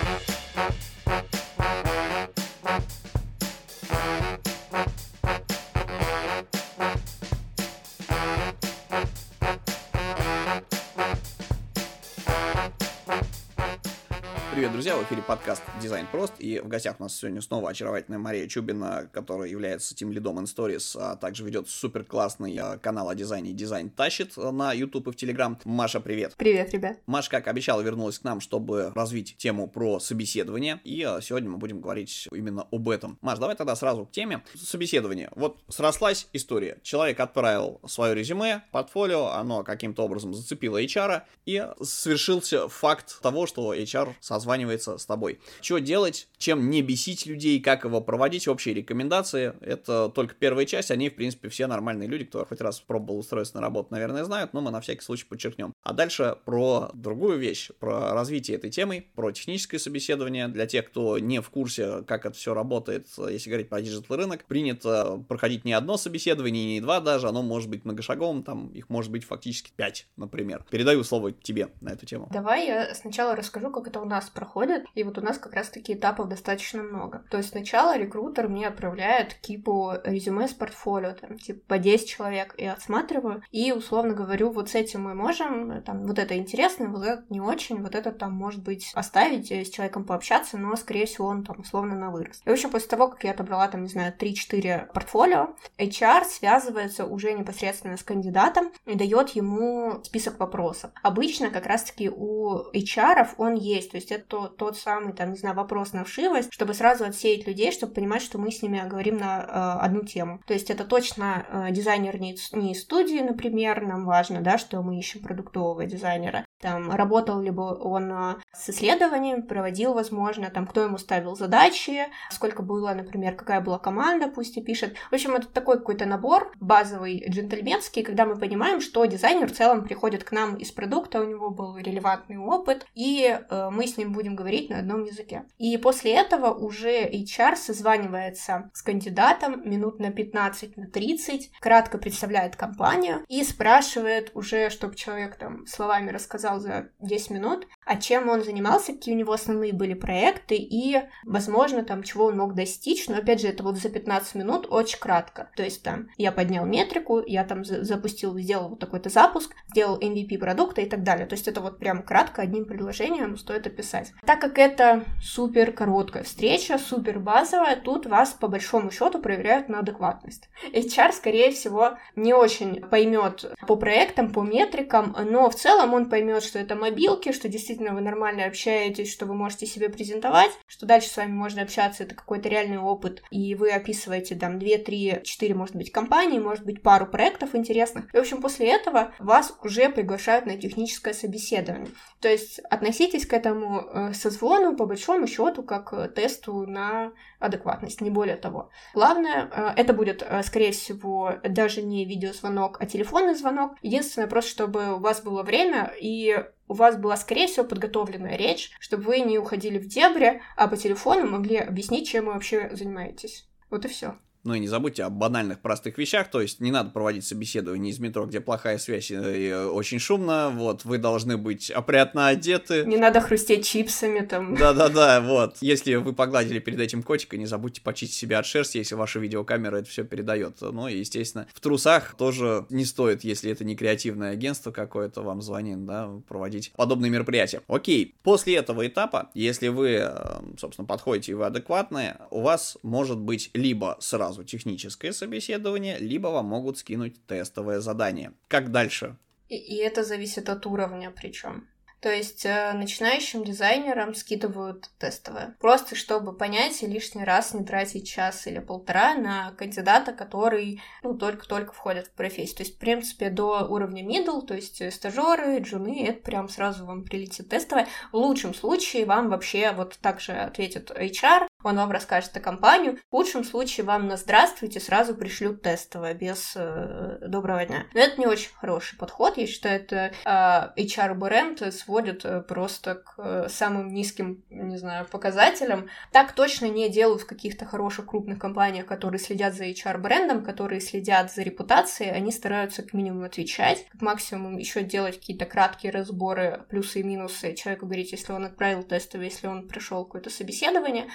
Привет, эфире подкаст «Дизайн прост», и в гостях у нас сегодня снова очаровательная Мария Чубина, которая является тем лидом Stories, а также ведет супер классный а, канал о дизайне «Дизайн тащит» на YouTube и в Telegram. Маша, привет! Привет, ребят! Маша, как обещала, вернулась к нам, чтобы развить тему про собеседование, и а, сегодня мы будем говорить именно об этом. Маш, давай тогда сразу к теме собеседования. Вот срослась история. Человек отправил свое резюме, портфолио, оно каким-то образом зацепило HR, и совершился факт того, что HR созванивается с тобой. Что делать, чем не бесить людей, как его проводить, общие рекомендации. Это только первая часть, они, в принципе, все нормальные люди, кто хоть раз пробовал устроиться на работу, наверное, знают, но мы на всякий случай подчеркнем. А дальше про другую вещь, про развитие этой темы, про техническое собеседование. Для тех, кто не в курсе, как это все работает, если говорить про digital рынок, принято проходить не одно собеседование, не два даже, оно может быть многошаговым, там их может быть фактически пять, например. Передаю слово тебе на эту тему. Давай я сначала расскажу, как это у нас проходит. И вот у нас как раз-таки этапов достаточно много. То есть сначала рекрутер мне отправляет кипу резюме с портфолио, там, типа, по 10 человек, и отсматриваю, и условно говорю, вот с этим мы можем, там, вот это интересно, вот это не очень, вот это там, может быть, оставить, э, с человеком пообщаться, но, скорее всего, он там условно на вырос. И, в общем, после того, как я отобрала, там, не знаю, 3-4 портфолио, HR связывается уже непосредственно с кандидатом и дает ему список вопросов. Обычно как раз-таки у HR он есть, то есть это то, тот самый, там, не знаю, вопрос на вшивость, чтобы сразу отсеять людей, чтобы понимать, что мы с ними говорим на э, одну тему. То есть это точно э, дизайнер не, не из студии, например, нам важно, да, что мы ищем продуктового дизайнера, там, работал ли бы он а, с исследованием, проводил, возможно, там, кто ему ставил задачи, сколько было, например, какая была команда, пусть и пишет. В общем, это такой какой-то набор базовый, джентльменский, когда мы понимаем, что дизайнер в целом приходит к нам из продукта, у него был релевантный опыт, и э, мы с ним будем говорить на одном языке. И после этого уже HR созванивается с кандидатом минут на 15, на 30, кратко представляет компанию и спрашивает уже, чтобы человек там словами рассказал, рассказал за 10 минут, а чем он занимался, какие у него основные были проекты и, возможно, там, чего он мог достичь, но, опять же, это вот за 15 минут очень кратко. То есть там я поднял метрику, я там запустил, сделал вот такой-то запуск, сделал MVP продукта и так далее. То есть это вот прям кратко, одним предложением стоит описать. Так как это супер короткая встреча, супер базовая, тут вас по большому счету проверяют на адекватность. HR, скорее всего, не очень поймет по проектам, по метрикам, но в целом он поймет что это мобилки, что действительно вы нормально общаетесь, что вы можете себе презентовать, что дальше с вами можно общаться, это какой-то реальный опыт, и вы описываете там 2, 3, 4, может быть, компании, может быть, пару проектов интересных. И, в общем, после этого вас уже приглашают на техническое собеседование. То есть относитесь к этому э, созвону, по большому счету, как э, тесту на адекватность, не более того. Главное, э, это будет, скорее всего, даже не видеозвонок, а телефонный звонок. Единственное, просто чтобы у вас было время и у вас была, скорее всего, подготовленная речь, чтобы вы не уходили в дебри, а по телефону могли объяснить, чем вы вообще занимаетесь. Вот и все. Ну и не забудьте о банальных простых вещах, то есть не надо проводить собеседование из метро, где плохая связь и очень шумно, вот, вы должны быть опрятно одеты. Не надо хрустеть чипсами там. Да-да-да, вот. Если вы погладили перед этим котика, не забудьте почистить себя от шерсти, если ваша видеокамера это все передает. Ну и, естественно, в трусах тоже не стоит, если это не креативное агентство какое-то вам звонит, да, проводить подобные мероприятия. Окей, после этого этапа, если вы, э, собственно, подходите и вы адекватные, у вас может быть либо сразу сразу техническое собеседование, либо вам могут скинуть тестовое задание. Как дальше? И, и это зависит от уровня причем. То есть э, начинающим дизайнерам скидывают тестовое. Просто чтобы понять и лишний раз не тратить час или полтора на кандидата, который ну, только-только входит в профессию. То есть, в принципе, до уровня middle, то есть э, стажеры, джуны, это прям сразу вам прилетит тестовое. В лучшем случае вам вообще вот так же ответит HR, он вам расскажет о компании. В лучшем случае вам на здравствуйте сразу пришлют тестовое без э, доброго дня. Но это не очень хороший подход. Я считаю, это э, HR-бренд сводит э, просто к э, самым низким, не знаю, показателям. Так точно не делают в каких-то хороших крупных компаниях, которые следят за HR-брендом, которые следят за репутацией. Они стараются как минимум отвечать, как максимум еще делать какие-то краткие разборы, плюсы и минусы. Человеку говорить, если он отправил тестовый, если он пришел какое-то собеседование.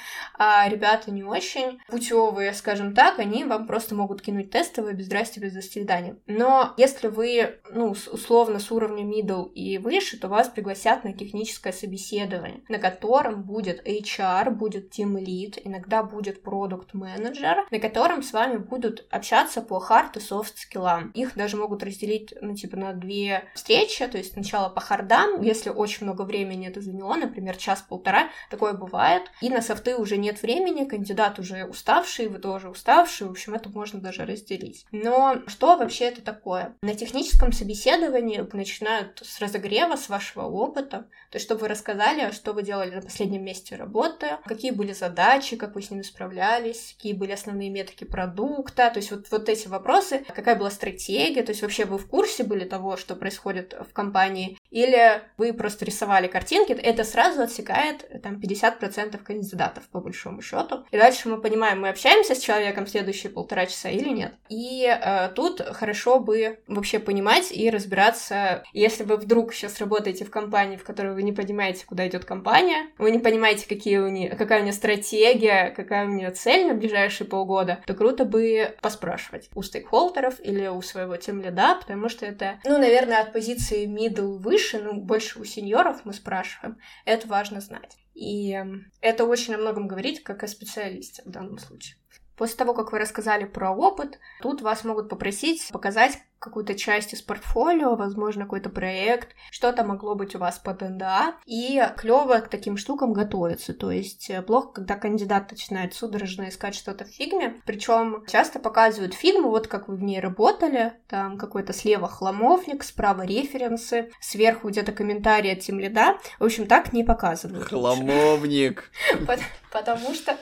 А ребята не очень путевые, скажем так, они вам просто могут кинуть тестовые без здрасте, без до. Но если вы, ну, условно с уровня middle и выше, то вас пригласят на техническое собеседование, на котором будет HR, будет team lead, иногда будет продукт менеджер, на котором с вами будут общаться по хард и софт скиллам. Их даже могут разделить, ну, типа, на две встречи, то есть сначала по хардам, если очень много времени это заняло, например, час-полтора, такое бывает, и на софты уже нет времени, кандидат уже уставший, вы тоже уставший, в общем, это можно даже разделить. Но что вообще это такое? На техническом собеседовании начинают с разогрева, с вашего опыта, то есть чтобы вы рассказали, что вы делали на последнем месте работы, какие были задачи, как вы с ними справлялись, какие были основные метрики продукта, то есть вот, вот эти вопросы, какая была стратегия, то есть вообще вы в курсе были того, что происходит в компании, или вы просто рисовали картинки, это сразу отсекает там 50% кандидатов по большому счету. И дальше мы понимаем, мы общаемся с человеком следующие полтора часа или нет. И э, тут хорошо бы вообще понимать и разбираться, если вы вдруг сейчас работаете в компании, в которой вы не понимаете, куда идет компания, вы не понимаете, какие у нее, какая у нее стратегия, какая у нее цель на ближайшие полгода, то круто бы поспрашивать у стейкхолдеров или у своего тимлида, потому что это, ну, наверное, от позиции middle выше, ну, больше у сеньоров мы спрашиваем. Это важно знать. И это очень о многом говорит, как о специалисте в данном случае. После того, как вы рассказали про опыт, тут вас могут попросить показать какую-то часть из портфолио, возможно, какой-то проект, что-то могло быть у вас под НДА, и клево к таким штукам готовиться. То есть э, плохо, когда кандидат начинает судорожно искать что-то в фигме, причем часто показывают фигму, вот как вы в ней работали, там какой-то слева хламовник, справа референсы, сверху где-то комментарий от тимлида. В общем, так не показывают. Хламовник. Потому что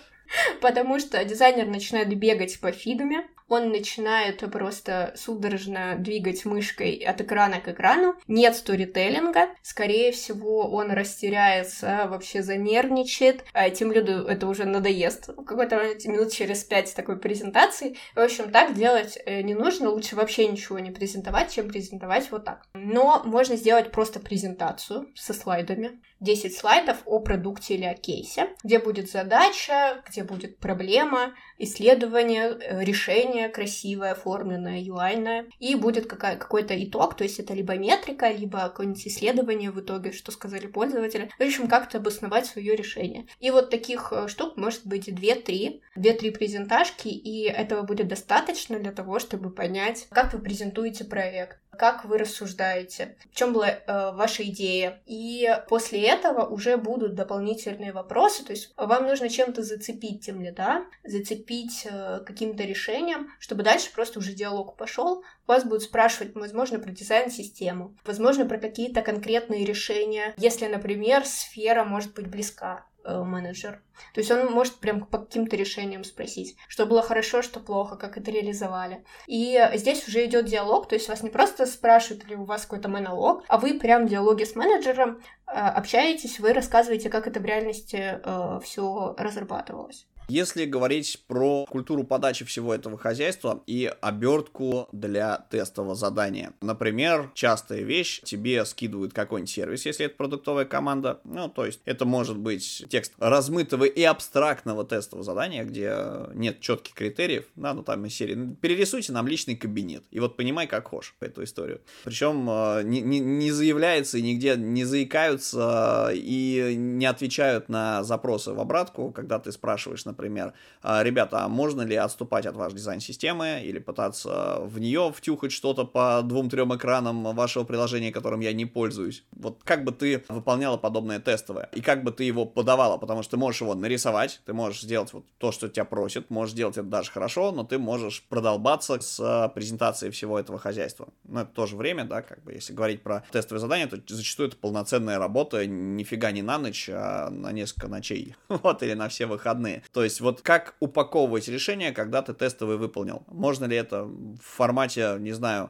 потому что дизайнер начинает бегать по фигме, он начинает просто судорожно двигать мышкой от экрана к экрану. Нет сторителлинга. Скорее всего, он растеряется, вообще занервничает. А тем люду это уже надоест. Какой-то минут через пять такой презентации. В общем, так делать э, не нужно. Лучше вообще ничего не презентовать, чем презентовать вот так. Но можно сделать просто презентацию со слайдами. 10 слайдов о продукте или о кейсе, где будет задача, где будет проблема, исследование, э, решение красивое, оформленное, юайное, и будет какая- какой-то итог, то есть это либо метрика, либо какое-нибудь исследование в итоге, что сказали пользователи. В общем, как-то обосновать свое решение. И вот таких э, штук может быть 2-3, 2-3 презентажки, и этого будет достаточно для того, чтобы понять, как вы презентуете проект как вы рассуждаете, в чем была э, ваша идея. И после этого уже будут дополнительные вопросы, то есть вам нужно чем-то зацепить тем ли, да, зацепить э, каким-то решением, чтобы дальше просто уже диалог пошел. Вас будут спрашивать, возможно, про дизайн-систему, возможно, про какие-то конкретные решения, если, например, сфера может быть близка менеджер. То есть он может прям по каким-то решениям спросить, что было хорошо, что плохо, как это реализовали. И здесь уже идет диалог, то есть вас не просто спрашивают, ли у вас какой-то монолог, а вы прям в диалоге с менеджером э, общаетесь, вы рассказываете, как это в реальности э, все разрабатывалось. Если говорить про культуру подачи всего этого хозяйства и обертку для тестового задания. Например, частая вещь, тебе скидывают какой-нибудь сервис, если это продуктовая команда. Ну, то есть это может быть текст размытого и абстрактного тестового задания, где нет четких критериев. Да, ну там из серии. «Ну, перерисуйте нам личный кабинет. И вот понимай, как хочешь эту историю. Причем э, не, не, не заявляется и нигде не заикаются и не отвечают на запросы в обратку, когда ты спрашиваешь, например, «А, ребята, а можно ли отступать от вашей дизайн-системы или пытаться в нее втюхать что-то по двум-трем экранам вашего приложения, которым я не пользуюсь? Вот как бы ты выполняла подобное тестовое? И как бы ты его подавала? Потому что ты можешь его нарисовать, ты можешь сделать вот то, что тебя просят, можешь сделать это даже хорошо, но ты можешь продолбаться с презентацией всего этого хозяйства. Но это тоже время, да, как бы, если говорить про тестовые задания, то зачастую это полноценная работа, нифига не на ночь, а на несколько ночей, вот, или на все выходные. То То есть вот как упаковывать решение, когда ты тестовый выполнил? Можно ли это в формате, не знаю,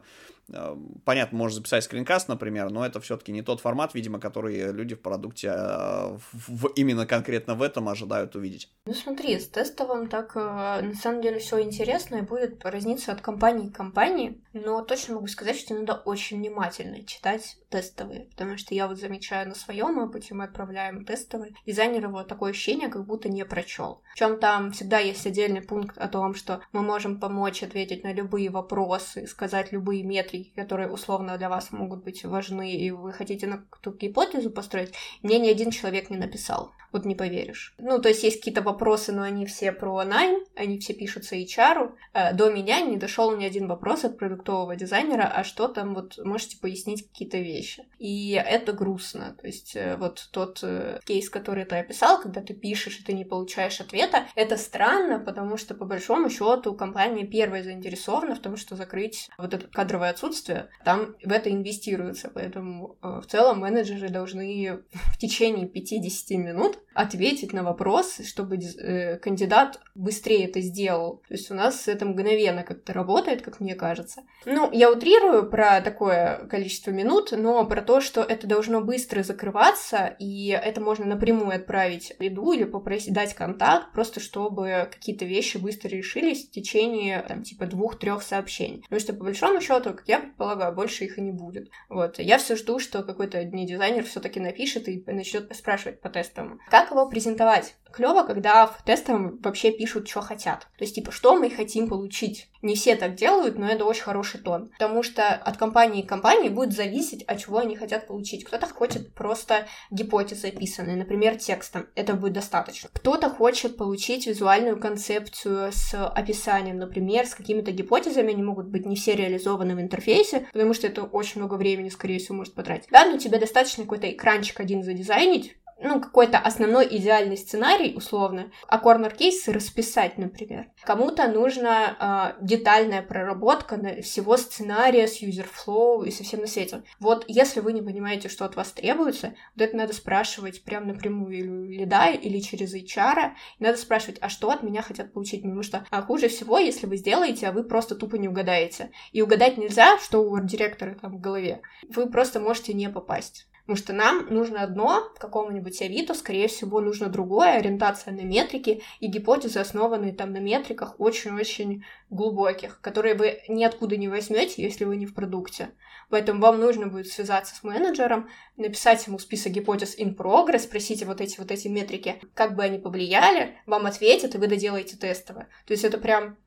понятно, можно записать скринкаст, например, но это все-таки не тот формат, видимо, который люди в продукте э, в, именно конкретно в этом ожидают увидеть. Ну смотри, с тестовым так э, на самом деле все интересно и будет разниться от компании к компании, но точно могу сказать, что надо очень внимательно читать тестовые, потому что я вот замечаю на своем опыте, мы отправляем тестовые, дизайнер его такое ощущение, как будто не прочел. Причем там всегда есть отдельный пункт о том, что мы можем помочь ответить на любые вопросы, сказать любые метрики, которые условно для вас могут быть важны, и вы хотите на какую-то гипотезу построить, мне ни один человек не написал. Вот не поверишь. Ну, то есть есть какие-то вопросы, но они все про найм, они все пишутся HR. Э, до меня не дошел ни один вопрос от продуктового дизайнера, а что там, вот можете пояснить какие-то вещи. И это грустно. То есть э, вот тот э, кейс, который ты описал, когда ты пишешь, и ты не получаешь ответа, это странно, потому что по большому счету компания первая заинтересована в том, что закрыть вот это кадровое отсутствие, там в это инвестируется, поэтому в целом менеджеры должны в течение 50 минут ответить на вопрос, чтобы э, кандидат быстрее это сделал. То есть у нас это мгновенно как-то работает, как мне кажется. Ну, я утрирую про такое количество минут, но про то, что это должно быстро закрываться, и это можно напрямую отправить еду или попросить дать контакт, просто чтобы какие-то вещи быстро решились в течение, там, типа, двух-трех сообщений. Потому что, по большому счету, как я предполагаю, больше их и не будет. Вот. Я все жду, что какой-то не дизайнер все-таки напишет и начнет спрашивать по тестам. Как его презентовать? Клево, когда в тестах вообще пишут, что хотят. То есть, типа, что мы хотим получить. Не все так делают, но это очень хороший тон. Потому что от компании к компании будет зависеть, от чего они хотят получить. Кто-то хочет просто гипотезы описанные, например, текстом. Это будет достаточно. Кто-то хочет получить визуальную концепцию с описанием, например, с какими-то гипотезами. Они могут быть не все реализованы в интерфейсе, потому что это очень много времени, скорее всего, может потратить. Да, но тебе достаточно какой-то экранчик один задизайнить, ну, какой-то основной идеальный сценарий, условно, а корнер-кейсы расписать, например. Кому-то нужна э, детальная проработка всего сценария с user-flow и со всем на свете. Вот если вы не понимаете, что от вас требуется, вот это надо спрашивать прямо напрямую или лида, или через HR, надо спрашивать, а что от меня хотят получить, потому что а хуже всего, если вы сделаете, а вы просто тупо не угадаете. И угадать нельзя, что у директора там в голове. Вы просто можете не попасть. Потому что нам нужно одно, какому-нибудь Авито, скорее всего, нужно другое, ориентация на метрики и гипотезы, основанные там на метриках очень-очень глубоких, которые вы ниоткуда не возьмете, если вы не в продукте. Поэтому вам нужно будет связаться с менеджером, написать ему список гипотез in progress, спросите вот эти вот эти метрики, как бы они повлияли, вам ответят, и вы доделаете тестово. То есть это прям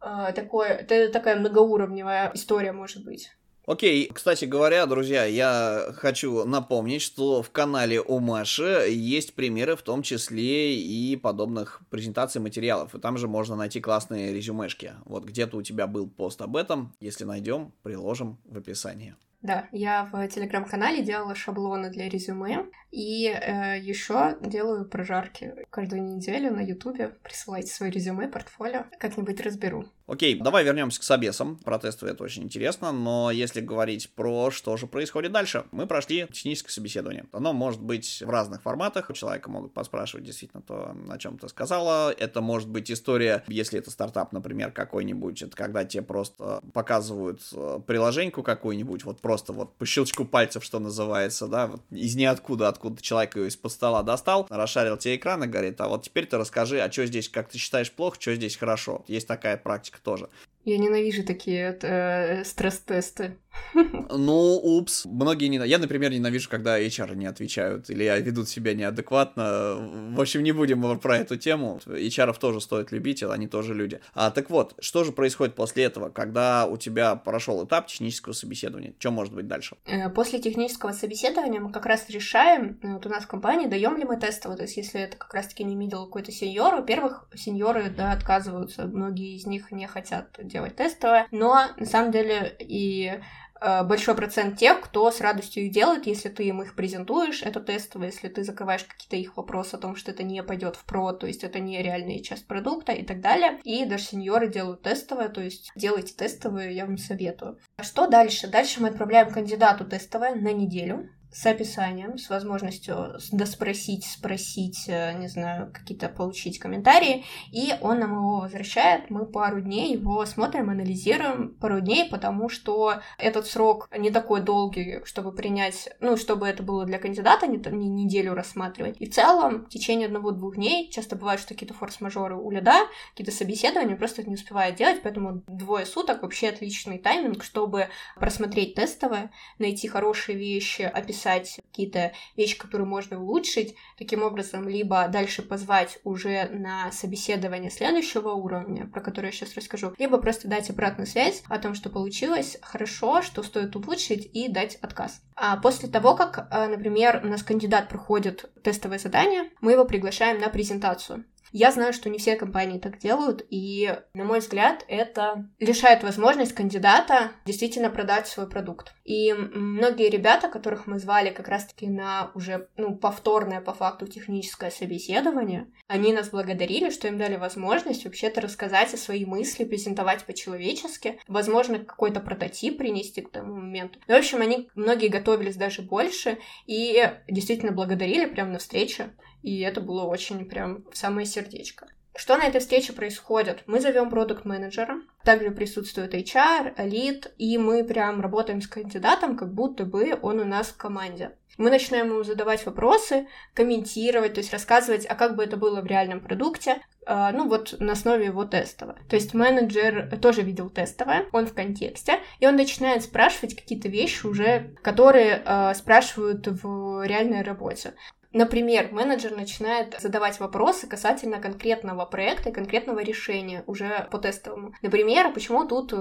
э, такое, это такая многоуровневая история может быть. Окей, кстати говоря, друзья, я хочу напомнить, что в канале у Маши есть примеры, в том числе и подобных презентаций материалов, и там же можно найти классные резюмешки. Вот где-то у тебя был пост об этом, если найдем, приложим в описании. Да, я в телеграм-канале делала шаблоны для резюме, и э, еще делаю прожарки каждую неделю на ютубе. Присылайте свое резюме, портфолио, как-нибудь разберу. Окей, давай вернемся к собесам. Про это очень интересно, но если говорить про что же происходит дальше, мы прошли техническое собеседование. Оно может быть в разных форматах. У человека могут поспрашивать действительно то, о чем ты сказала. Это может быть история, если это стартап, например, какой-нибудь, это когда тебе просто показывают э, приложеньку какую-нибудь, вот просто вот по щелчку пальцев, что называется, да, вот из ниоткуда, откуда человек ее из-под стола достал, расшарил тебе экран и говорит, а вот теперь ты расскажи, а что здесь, как ты считаешь, плохо, что здесь хорошо. Есть такая практика тоже. Я ненавижу такие э, стресс-тесты. Ну, упс. Многие не... Я, например, ненавижу, когда HR не отвечают или ведут себя неадекватно. В общем, не будем про эту тему. HR тоже стоит любить, они тоже люди. А, так вот, что же происходит после этого, когда у тебя прошел этап технического собеседования? Что может быть дальше? Э, после технического собеседования мы как раз решаем, э, вот у нас в компании, даем ли мы тестовое. То есть, если это как раз-таки не видел какой-то сеньор, во-первых, сеньоры, да, отказываются. Многие из них не хотят делать тестовое. Но, на самом деле, и большой процент тех, кто с радостью их делает, если ты им их презентуешь, это тестово, если ты закрываешь какие-то их вопросы о том, что это не пойдет в про, то есть это не реальная часть продукта и так далее. И даже сеньоры делают тестовое, то есть делайте тестовые, я вам советую. Что дальше? Дальше мы отправляем кандидату тестовое на неделю. С описанием, с возможностью доспросить, спросить, э, не знаю, какие-то получить комментарии, и он нам его возвращает. Мы пару дней его смотрим, анализируем пару дней, потому что этот срок не такой долгий, чтобы принять, ну, чтобы это было для кандидата, не, не неделю рассматривать. И в целом, в течение одного-двух дней, часто бывает, что какие-то форс-мажоры у лида, какие-то собеседования просто не успевает делать, поэтому двое суток вообще отличный тайминг, чтобы просмотреть тестовое, найти хорошие вещи, описать какие-то вещи, которые можно улучшить, таким образом, либо дальше позвать уже на собеседование следующего уровня, про который я сейчас расскажу, либо просто дать обратную связь о том, что получилось хорошо, что стоит улучшить и дать отказ. А после того, как, э, например, у нас кандидат проходит тестовое задание, мы его приглашаем на презентацию. Я знаю, что не все компании так делают, и, на мой взгляд, это лишает возможность кандидата действительно продать свой продукт. И многие ребята, которых мы звали как раз-таки на уже ну, повторное по факту техническое собеседование, они нас благодарили, что им дали возможность вообще-то рассказать о своей мысли, презентовать по-человечески, возможно, какой-то прототип принести к тому моменту. В общем, они многие готовились даже больше и действительно благодарили прямо на встрече и это было очень прям в самое сердечко. Что на этой встрече происходит? Мы зовем продукт-менеджера, также присутствует HR, лид, и мы прям работаем с кандидатом, как будто бы он у нас в команде. Мы начинаем ему задавать вопросы, комментировать, то есть рассказывать, а как бы это было в реальном продукте, а, ну вот на основе его тестового. То есть менеджер тоже видел тестовое, он в контексте, и он начинает спрашивать какие-то вещи уже, которые э, спрашивают в реальной работе. Например, менеджер начинает задавать вопросы касательно конкретного проекта и конкретного решения уже по тестовому. Например, почему тут э,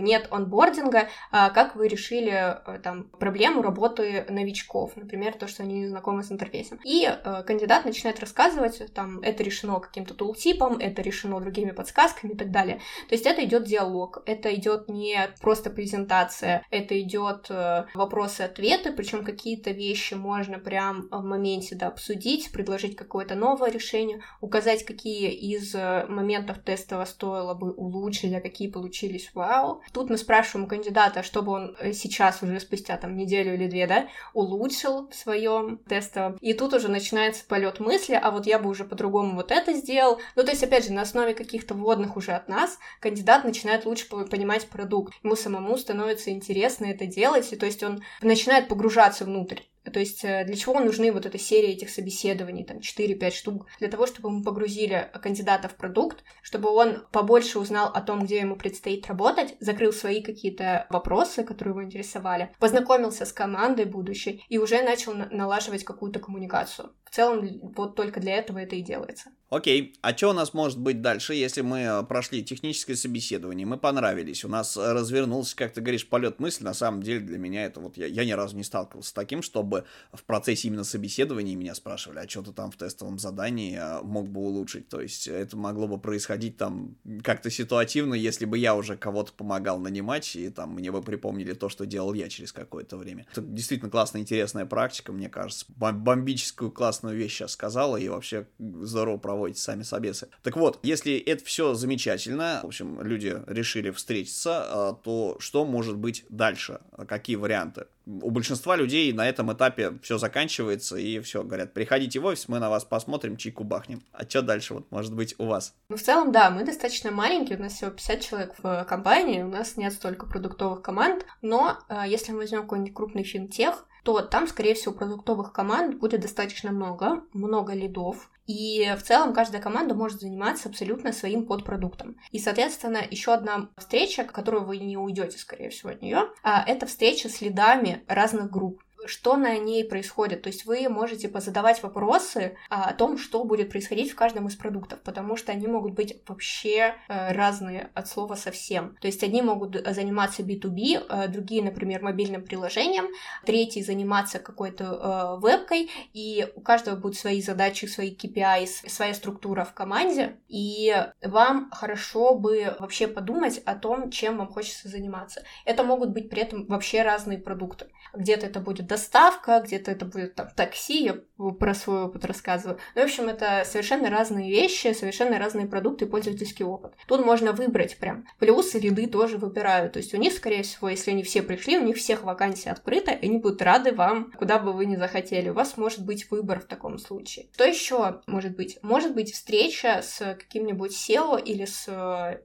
нет онбординга, а как вы решили э, там проблему работы новичков, например, то, что они не знакомы с интерфейсом. И э, кандидат начинает рассказывать, там, это решено каким-то тултипом, это решено другими подсказками и так далее. То есть это идет диалог, это идет не просто презентация, это идет э, вопросы-ответы, причем какие-то вещи можно прям в моменте моменте да, обсудить, предложить какое-то новое решение, указать, какие из э, моментов тестового стоило бы улучшить, а какие получились вау. Тут мы спрашиваем кандидата, чтобы он э, сейчас уже спустя там неделю или две, да, улучшил в своем тестовом. И тут уже начинается полет мысли, а вот я бы уже по-другому вот это сделал. Ну, то есть, опять же, на основе каких-то вводных уже от нас кандидат начинает лучше понимать продукт. Ему самому становится интересно это делать, и то есть он начинает погружаться внутрь. То есть э, для чего нужны вот эта серия этих собеседований, там 4-5 штук? Для того, чтобы мы погрузили кандидата в продукт, чтобы он побольше узнал о том, где ему предстоит работать, закрыл свои какие-то вопросы, которые его интересовали, познакомился с командой будущей и уже начал налаживать какую-то коммуникацию. В целом, вот только для этого это и делается. Окей, а что у нас может быть дальше, если мы э, прошли техническое собеседование, мы понравились, у нас развернулся, как ты говоришь, полет мысли, на самом деле для меня это вот, я, я ни разу не сталкивался с таким, чтобы в процессе именно собеседования меня спрашивали, а что ты там в тестовом задании э, мог бы улучшить, то есть это могло бы происходить там как-то ситуативно, если бы я уже кого-то помогал нанимать, и там мне бы припомнили то, что делал я через какое-то время. Это действительно классная, интересная практика, мне кажется, бомбическую классную вещь сейчас сказала, и вообще здорово проводить проводите сами собесы. Так вот, если это все замечательно, в общем, люди решили встретиться, а, то что может быть дальше? Какие варианты? у большинства людей на этом этапе все заканчивается, и все, говорят, приходите в офис, мы на вас посмотрим, чайку бахнем. А что дальше, вот, может быть, у вас? Ну, в целом, да, мы достаточно маленькие, у нас всего 50 человек в компании, у нас нет столько продуктовых команд, но э, если мы возьмем какой-нибудь крупный финтех, то там, скорее всего, продуктовых команд будет достаточно много, много лидов, и в целом каждая команда может заниматься абсолютно своим подпродуктом. И, соответственно, еще одна встреча, которую вы не уйдете, скорее всего, от нее, а, это встреча с лидами разных групп что на ней происходит. То есть вы можете позадавать вопросы а, о том, что будет происходить в каждом из продуктов, потому что они могут быть вообще э, разные от слова совсем. То есть одни могут заниматься B2B, э, другие, например, мобильным приложением, третий заниматься какой-то э, вебкой, и у каждого будут свои задачи, свои KPI, своя структура в команде, и вам хорошо бы вообще подумать о том, чем вам хочется заниматься. Это могут быть при этом вообще разные продукты. Где-то это будет доставка, где-то это будет там такси, я про свой опыт рассказываю. Ну, в общем, это совершенно разные вещи, совершенно разные продукты и пользовательский опыт. Тут можно выбрать прям. Плюсы ряды тоже выбирают. То есть у них, скорее всего, если они все пришли, у них всех вакансий открыто, и они будут рады вам, куда бы вы ни захотели. У вас может быть выбор в таком случае. Что еще может быть? Может быть встреча с каким-нибудь SEO или с,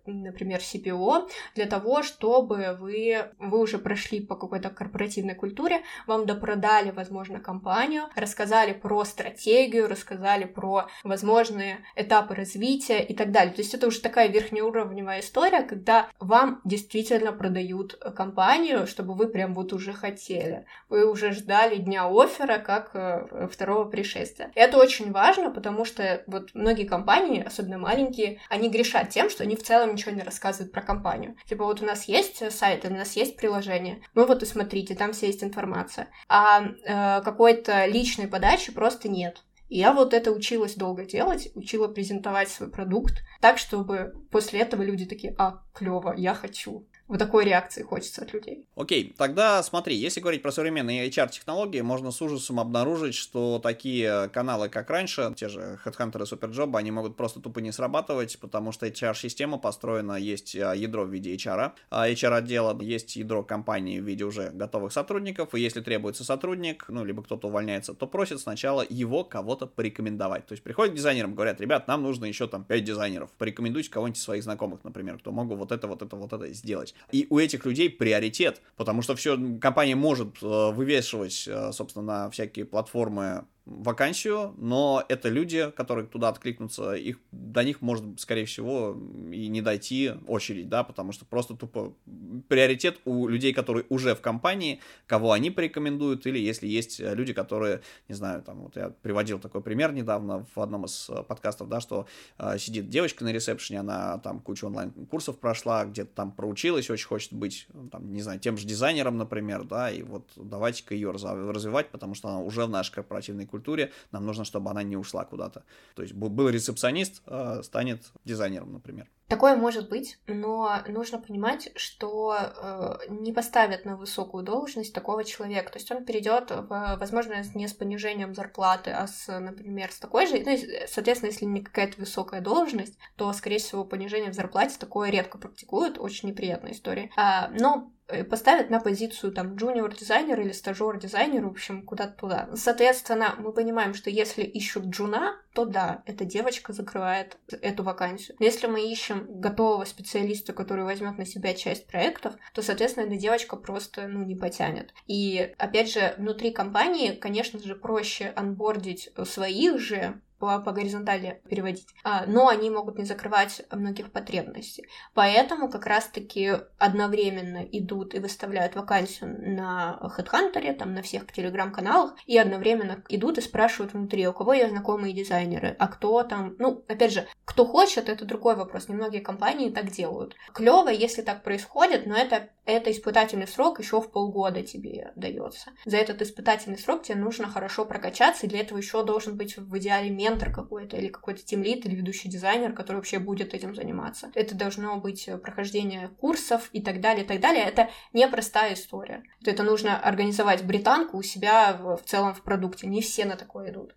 например, CPO для того, чтобы вы, вы уже прошли по какой-то корпоративной культуре, вам допродали, возможно, компанию, рассказали про стратегию, рассказали про возможные этапы развития и так далее. То есть это уже такая верхнеуровневая история, когда вам действительно продают компанию, чтобы вы прям вот уже хотели. Вы уже ждали дня оффера как э, второго пришествия. Это очень важно, потому что вот многие компании, особенно маленькие, они грешат тем, что они в целом ничего не рассказывают про компанию. Типа вот у нас есть сайт, у нас есть приложение, ну вот и смотрите, там все есть информация. А э, какой-то личной подачи просто нет. И я вот это училась долго делать, учила презентовать свой продукт так, чтобы после этого люди такие, а, клево, я хочу вот такой реакции хочется от людей. Окей, тогда смотри, если говорить про современные HR-технологии, можно с ужасом обнаружить, что такие каналы, как раньше, те же Headhunter и Superjob, они могут просто тупо не срабатывать, потому что HR-система построена, есть а, ядро в виде HR, а HR-отдела есть ядро компании в виде уже готовых сотрудников, и если требуется сотрудник, ну, либо кто-то увольняется, то просит сначала его кого-то порекомендовать. То есть приходят дизайнерам, говорят, ребят, нам нужно еще там 5 дизайнеров, порекомендуйте кого-нибудь своих знакомых, например, кто могут вот это, вот это, вот это сделать. И у этих людей приоритет, потому что все компания может э, вывешивать, э, собственно, на всякие платформы вакансию, но это люди, которые туда откликнутся, их, до них может, скорее всего, и не дойти очередь, да, потому что просто тупо приоритет у людей, которые уже в компании, кого они порекомендуют, или если есть люди, которые, не знаю, там, вот я приводил такой пример недавно в одном из э, подкастов, да, что э, сидит девочка на ресепшене, она там кучу онлайн-курсов прошла, где-то там проучилась, очень хочет быть, там, не знаю, тем же дизайнером, например, да, и вот давайте-ка ее развивать, потому что она уже в нашей корпоративной культуре, нам нужно, чтобы она не ушла куда-то. То есть был рецепционист, а, станет дизайнером, например. Такое может быть, но нужно понимать, что э, не поставят на высокую должность такого человека. То есть он перейдет, в, возможно, не с понижением зарплаты, а с, например, с такой же. Ну, соответственно, если не какая-то высокая должность, то, скорее всего, понижение в зарплате такое редко практикуют. Очень неприятная история. А, но поставят на позицию там джуниор дизайнер или стажер дизайнер, в общем, куда-то туда. Соответственно, мы понимаем, что если ищут джуна, то да, эта девочка закрывает эту вакансию. Но если мы ищем готового специалиста, который возьмет на себя часть проектов, то, соответственно, эта девочка просто, ну, не потянет. И, опять же, внутри компании, конечно же, проще анбордить своих же по, по горизонтали переводить, а, но они могут не закрывать многих потребностей. Поэтому как раз-таки одновременно идут и выставляют вакансию на HeadHunter, там на всех телеграм-каналах, и одновременно идут и спрашивают внутри, у кого есть знакомые дизайнеры, а кто там, ну, опять же, кто хочет, это другой вопрос, немногие компании так делают. Клево, если так происходит, но это это испытательный срок еще в полгода тебе дается. За этот испытательный срок тебе нужно хорошо прокачаться, и для этого еще должен быть в идеале ментор какой-то, или какой-то тимлит, или ведущий дизайнер, который вообще будет этим заниматься. Это должно быть прохождение курсов и так далее, и так далее. Это непростая история. Это нужно организовать британку у себя в, в целом в продукте. Не все на такое идут.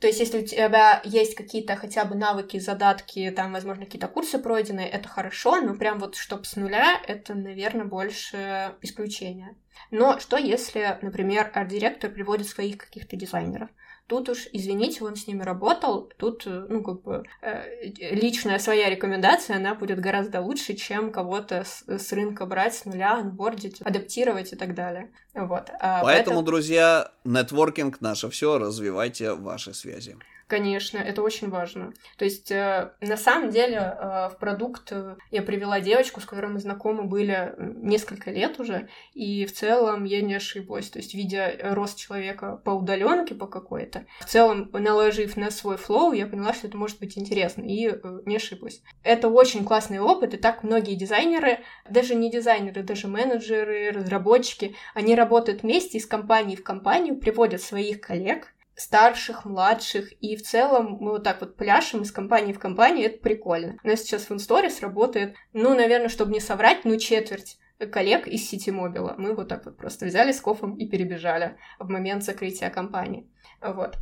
То есть, если у тебя есть какие-то хотя бы навыки, задатки, там, возможно, какие-то курсы пройдены, это хорошо, но прям вот чтоб с нуля, это, наверное, больше исключение. Но что если, например, арт-директор приводит своих каких-то дизайнеров? Тут уж, извините, он с ними работал, тут, э, ну, как бы, э, личная своя рекомендация, она будет гораздо лучше, чем кого-то с, с рынка брать с нуля, анбордить, адаптировать и так далее. Вот. А поэтому, поэтому, друзья, нетворкинг наше все, развивайте ваши связи. Конечно, это очень важно. То есть, э, на самом деле, э, в продукт э, я привела девочку, с которой мы знакомы были несколько лет уже, и в целом я не ошиблась. То есть, видя рост человека по удаленке по какой-то, в целом, наложив на свой флоу, я поняла, что это может быть интересно, и не ошиблась. Это очень классный опыт, и так многие дизайнеры, даже не дизайнеры, даже менеджеры, разработчики, они работают вместе из компании в компанию, приводят своих коллег, старших, младших, и в целом мы вот так вот пляшем из компании в компанию, это прикольно. У нас сейчас в Инсторис работает, ну, наверное, чтобы не соврать, ну, четверть коллег из сети мобила. Мы вот так вот просто взяли с кофом и перебежали в момент закрытия компании. Вот.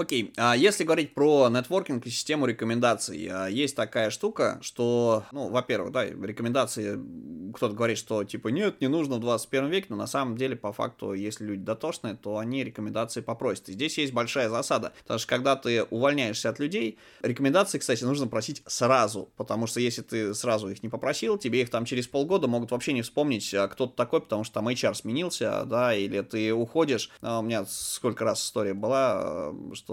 Окей, а если говорить про нетворкинг и систему рекомендаций, а, есть такая штука, что, ну, во-первых, да, рекомендации, кто-то говорит, что, типа, нет, не нужно в 21 веке, но на самом деле, по факту, если люди дотошные, то они рекомендации попросят. И здесь есть большая засада, потому что когда ты увольняешься от людей, рекомендации, кстати, нужно просить сразу, потому что если ты сразу их не попросил, тебе их там через полгода могут вообще не вспомнить, а кто то такой, потому что там HR сменился, да, или ты уходишь. У меня сколько раз история была, что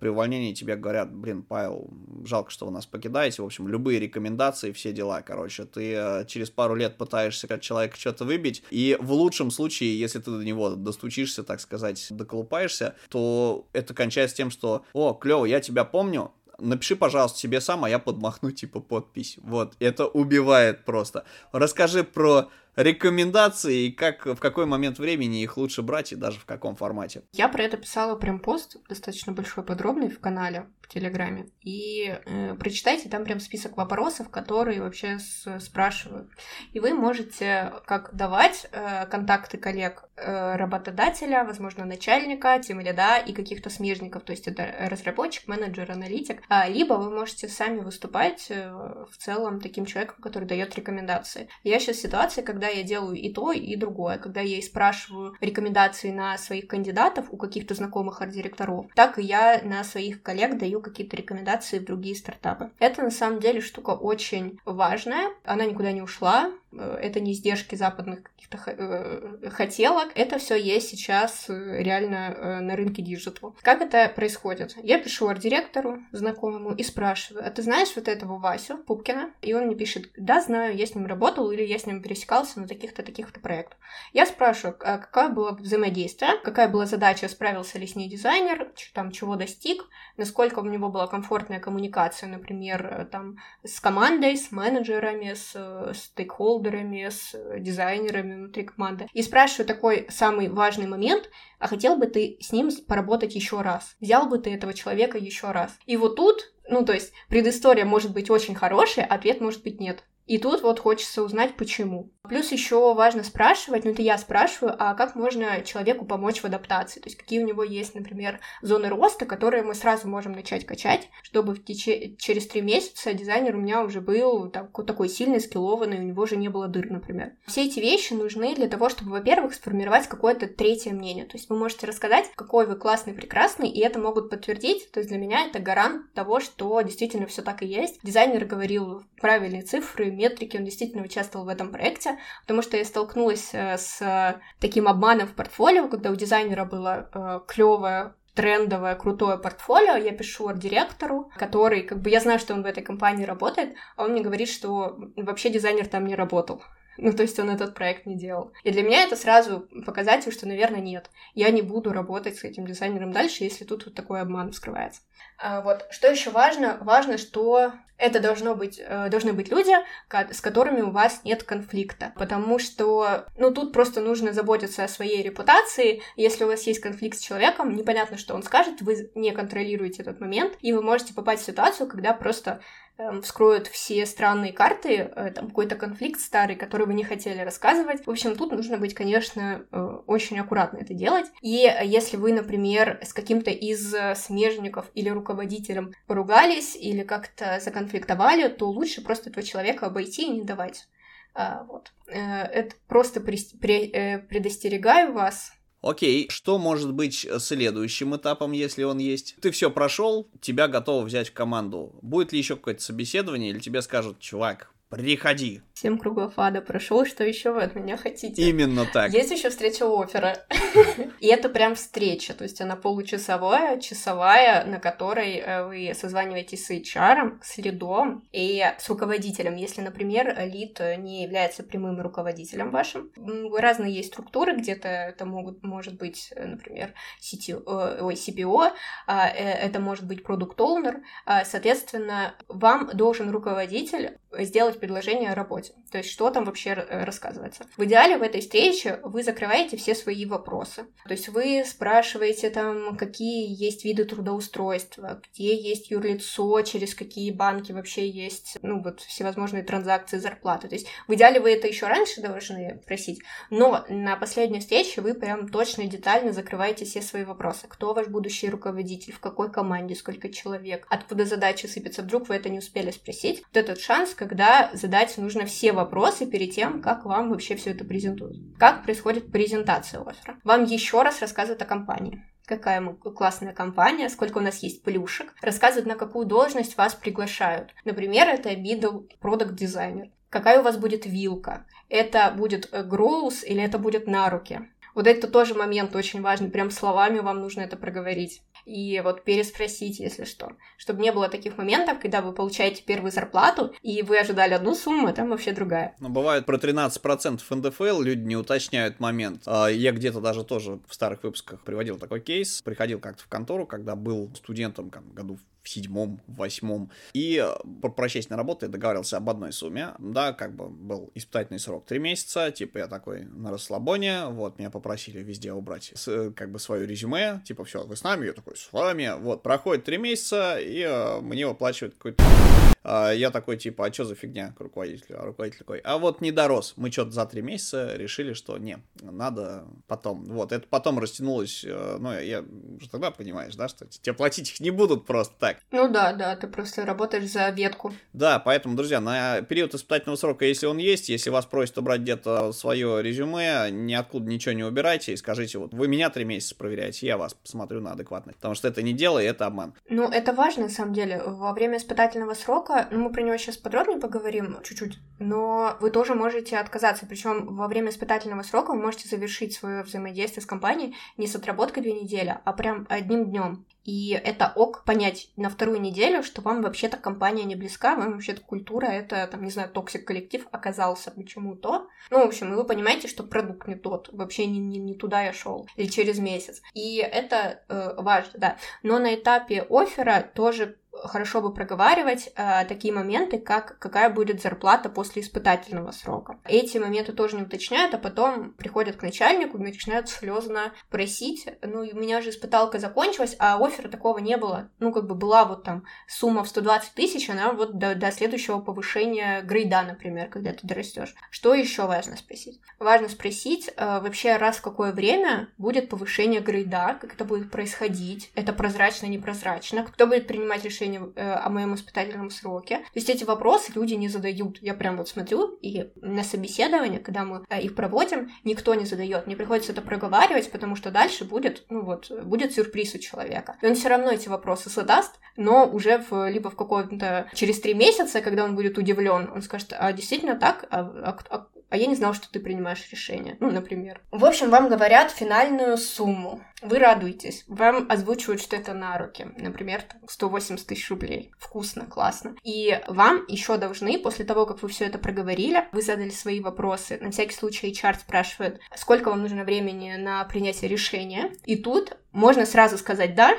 при увольнении тебе говорят, блин, Павел, жалко, что вы нас покидаете, в общем, любые рекомендации, все дела, короче, ты э, через пару лет пытаешься от человека что-то выбить, и в лучшем случае, если ты до него достучишься, так сказать, доколупаешься, то это кончается тем, что, о, клево, я тебя помню, напиши, пожалуйста, себе сам, а я подмахну, типа, подпись. Вот, это убивает просто. Расскажи про рекомендации как, в какой момент времени их лучше брать и даже в каком формате. Я про это писала прям пост, достаточно большой, подробный в канале в Телеграме. И э, прочитайте там прям список вопросов, которые вообще с, спрашивают. И вы можете как давать э, контакты коллег э, работодателя, возможно, начальника, тем лида и каких-то смежников, то есть это разработчик, менеджер, аналитик, а, либо вы можете сами выступать э, в целом таким человеком, который дает рекомендации. Я сейчас в ситуации, когда когда я делаю и то, и другое, когда я и спрашиваю рекомендации на своих кандидатов у каких-то знакомых арт-директоров, так и я на своих коллег даю какие-то рекомендации в другие стартапы. Это на самом деле штука очень важная, она никуда не ушла, это не издержки западных каких-то э, хотелок, это все есть сейчас э, реально на рынке digital. Как это происходит? Я пишу арт-директору знакомому и спрашиваю, а ты знаешь вот этого Васю Пупкина? И он мне пишет, да, знаю, я с ним работал или я с ним пересекался на таких-то, таких-то проектах. Я спрашиваю, а какое было взаимодействие, какая была задача, справился ли с ней дизайнер, там, чего достиг, насколько у него была комфортная коммуникация, например, там, с командой, с менеджерами, с стейкхолдерами, стейкхолдерами, с э, дизайнерами внутри команды. И спрашиваю такой самый важный момент, а хотел бы ты с ним поработать еще раз? Взял бы ты этого человека еще раз? И вот тут, ну то есть предыстория может быть очень хорошая, ответ может быть нет. И тут вот хочется узнать, почему. Плюс еще важно спрашивать, ну это я спрашиваю, а как можно человеку помочь в адаптации? То есть какие у него есть, например, зоны роста, которые мы сразу можем начать качать, чтобы в теч... через три месяца дизайнер у меня уже был так, такой сильный, скиллованный, у него же не было дыр, например. Все эти вещи нужны для того, чтобы, во-первых, сформировать какое-то третье мнение. То есть вы можете рассказать, какой вы классный, прекрасный, и это могут подтвердить. То есть для меня это гарант того, что действительно все так и есть. Дизайнер говорил правильные цифры, метрики, он действительно участвовал в этом проекте, потому что я столкнулась э, с таким обманом в портфолио, когда у дизайнера было э, клевое трендовое, крутое портфолио, я пишу арт-директору, который, как бы, я знаю, что он в этой компании работает, а он мне говорит, что вообще дизайнер там не работал. Ну, то есть он этот проект не делал. И для меня это сразу показатель, что, наверное, нет. Я не буду работать с этим дизайнером дальше, если тут вот такой обман скрывается. А, вот. Что еще важно? Важно, что это должно быть, э, должны быть люди, с которыми у вас нет конфликта. Потому что, ну, тут просто нужно заботиться о своей репутации. Если у вас есть конфликт с человеком, непонятно, что он скажет, вы не контролируете этот момент, и вы можете попасть в ситуацию, когда просто вскроют все странные карты, э, там какой-то конфликт старый, который вы не хотели рассказывать. В общем, тут нужно быть, конечно, э, очень аккуратно это делать. И если вы, например, с каким-то из смежников или руководителем поругались или как-то законфликтовали, то лучше просто этого человека обойти и не давать. А, вот. Э, это просто предостерегаю вас Окей, что может быть следующим этапом, если он есть? Ты все прошел, тебя готовы взять в команду. Будет ли еще какое-то собеседование, или тебе скажут, чувак, приходи, Семь кругов ада прошел, что еще вы от меня хотите? Именно так. Есть еще встреча опера. И это прям встреча, то есть она получасовая, часовая, на которой э, вы созваниваетесь с HR, с лидом и с руководителем. Если, например, лид не является прямым руководителем вашим, разные есть структуры, где-то это могут, может быть, например, CTO, э, ой, CPO, а, э, это может быть продукт оунер соответственно, вам должен руководитель сделать предложение о работе. То есть, что там вообще э, рассказывается. В идеале в этой встрече вы закрываете все свои вопросы. То есть, вы спрашиваете там, какие есть виды трудоустройства, где есть юрлицо, через какие банки вообще есть, ну, вот, всевозможные транзакции, зарплаты. То есть, в идеале вы это еще раньше должны спросить, но на последней встрече вы прям точно и детально закрываете все свои вопросы. Кто ваш будущий руководитель, в какой команде, сколько человек, откуда задачи сыпятся, вдруг вы это не успели спросить. Вот этот шанс, когда задать нужно все вопросы перед тем, как вам вообще все это презентуют. Как происходит презентация оффера? Вам еще раз рассказывают о компании какая мы классная компания, сколько у нас есть плюшек, рассказывают, на какую должность вас приглашают. Например, это middle product дизайнер. Какая у вас будет вилка? Это будет гроус или это будет на руки? Вот это тоже момент очень важный, прям словами вам нужно это проговорить. И вот переспросить, если что. Чтобы не было таких моментов, когда вы получаете первую зарплату, и вы ожидали одну сумму, а там вообще другая. Но бывает про 13% НДФЛ, люди не уточняют момент. А, я где-то даже тоже в старых выпусках приводил такой кейс. Приходил как-то в контору, когда был студентом как, году седьмом, восьмом. И по прочесть на работу я договорился об одной сумме. Да, как бы был испытательный срок три месяца. Типа я такой на расслабоне. Вот, меня попросили везде убрать с, как бы свое резюме. Типа, все, вы с нами? Я такой, с вами. Вот, проходит три месяца, и э, мне выплачивают какой-то а, я такой, типа, а что за фигня к руководителю? А руководитель такой, а вот не дорос. Мы что-то за три месяца решили, что не, надо потом. Вот, это потом растянулось, э, ну, я уже тогда понимаешь, да, что тебе платить их не будут просто так. Ну да, да, ты просто работаешь за ветку. Да, поэтому, друзья, на период испытательного срока, если он есть, если вас просят убрать где-то свое резюме, ниоткуда ничего не убирайте и скажите, вот вы меня три месяца проверяете, я вас посмотрю на адекватность. Потому что это не дело, это обман. Ну, это важно, на самом деле. Во время испытательного срока ну, мы про него сейчас подробнее поговорим чуть-чуть, но вы тоже можете отказаться. Причем во время испытательного срока вы можете завершить свое взаимодействие с компанией не с отработкой две недели, а прям одним днем. И это ок понять на вторую неделю, что вам вообще-то компания не близка, вам вообще-то культура, это, там, не знаю, toxic коллектив оказался почему-то. Ну, в общем, и вы понимаете, что продукт не тот, вообще не, не, не туда я шел, или через месяц. И это э, важно, да. Но на этапе оффера тоже хорошо бы проговаривать э, такие моменты, как какая будет зарплата после испытательного срока. Эти моменты тоже не уточняют, а потом приходят к начальнику и начинают слезно просить. Ну, у меня же испыталка закончилась, а оффера такого не было. Ну, как бы была вот там сумма в 120 тысяч, она вот до, до следующего повышения грейда, например, когда ты дорастешь. Что еще важно спросить? Важно спросить э, вообще раз в какое время будет повышение грейда, как это будет происходить, это прозрачно, непрозрачно, кто будет принимать решение решение э, о моем испытательном сроке. То есть эти вопросы люди не задают. Я прям вот смотрю, и на собеседование, когда мы э, их проводим, никто не задает. Мне приходится это проговаривать, потому что дальше будет, ну вот, будет сюрприз у человека. И он все равно эти вопросы задаст, но уже в, либо в каком-то через три месяца, когда он будет удивлен, он скажет, а действительно так? А, а, а а я не знал, что ты принимаешь решение. Ну, например. В общем, вам говорят финальную сумму. Вы радуетесь. Вам озвучивают, что это на руки. Например, 180 тысяч рублей. Вкусно, классно. И вам еще должны, после того, как вы все это проговорили, вы задали свои вопросы. На всякий случай HR спрашивает, сколько вам нужно времени на принятие решения. И тут можно сразу сказать «да»,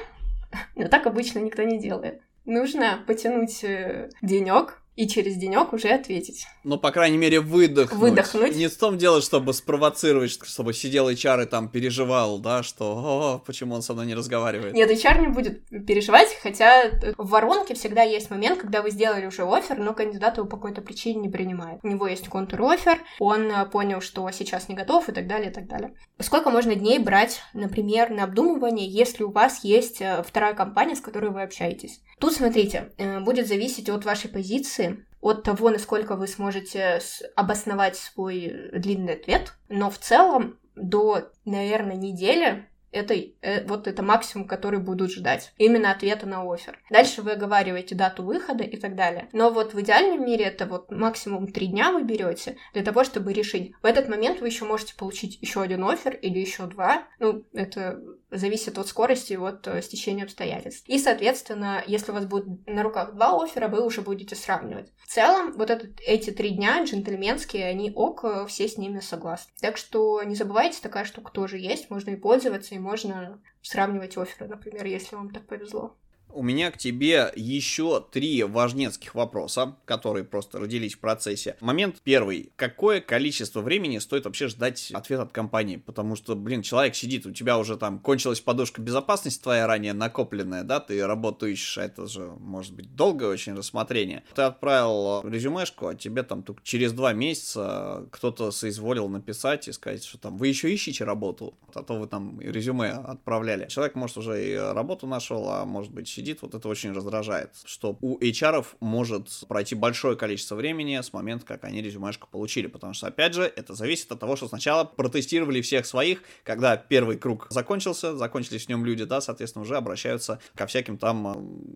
но так обычно никто не делает. Нужно потянуть э, денек, и через денек уже ответить. Ну, по крайней мере, выдохнуть. Выдохнуть. Не в том дело, чтобы спровоцировать, чтобы сидел HR и там переживал, да, что О, почему он со мной не разговаривает. Нет, HR не будет переживать, хотя в воронке всегда есть момент, когда вы сделали уже офер, но кандидат его по какой-то причине не принимает. У него есть контр-офер, он э, понял, что сейчас не готов и так далее, и так далее. Сколько можно дней брать, например, на обдумывание, если у вас есть э, вторая компания, с которой вы общаетесь? Тут, смотрите, э, будет зависеть от вашей позиции, от того, насколько вы сможете обосновать свой длинный ответ, но в целом до, наверное, недели это э, вот это максимум, который будут ждать. Именно ответа на офер. Дальше вы оговариваете дату выхода и так далее. Но вот в идеальном мире это вот максимум три дня вы берете для того, чтобы решить. В этот момент вы еще можете получить еще один офер или еще два. Ну, это зависит от скорости и от э, стечения обстоятельств. И, соответственно, если у вас будет на руках два оффера, вы уже будете сравнивать. В целом, вот этот, эти три дня джентльменские, они ок, э, все с ними согласны. Так что не забывайте, такая штука тоже есть, можно и пользоваться, можно сравнивать офферы, например, если вам так повезло. У меня к тебе еще три важнецких вопроса, которые просто родились в процессе. Момент первый. Какое количество времени стоит вообще ждать ответ от компании? Потому что, блин, человек сидит, у тебя уже там кончилась подушка безопасности твоя ранее накопленная, да, ты работу ищешь, а это же может быть долгое очень рассмотрение. Ты отправил резюмешку, а тебе там только через два месяца кто-то соизволил написать и сказать, что там вы еще ищете работу, а то вы там резюме отправляли. Человек, может, уже и работу нашел, а может быть сидит, вот это очень раздражает, что у HR может пройти большое количество времени с момента, как они резюмешку получили, потому что, опять же, это зависит от того, что сначала протестировали всех своих, когда первый круг закончился, закончились в нем люди, да, соответственно, уже обращаются ко всяким там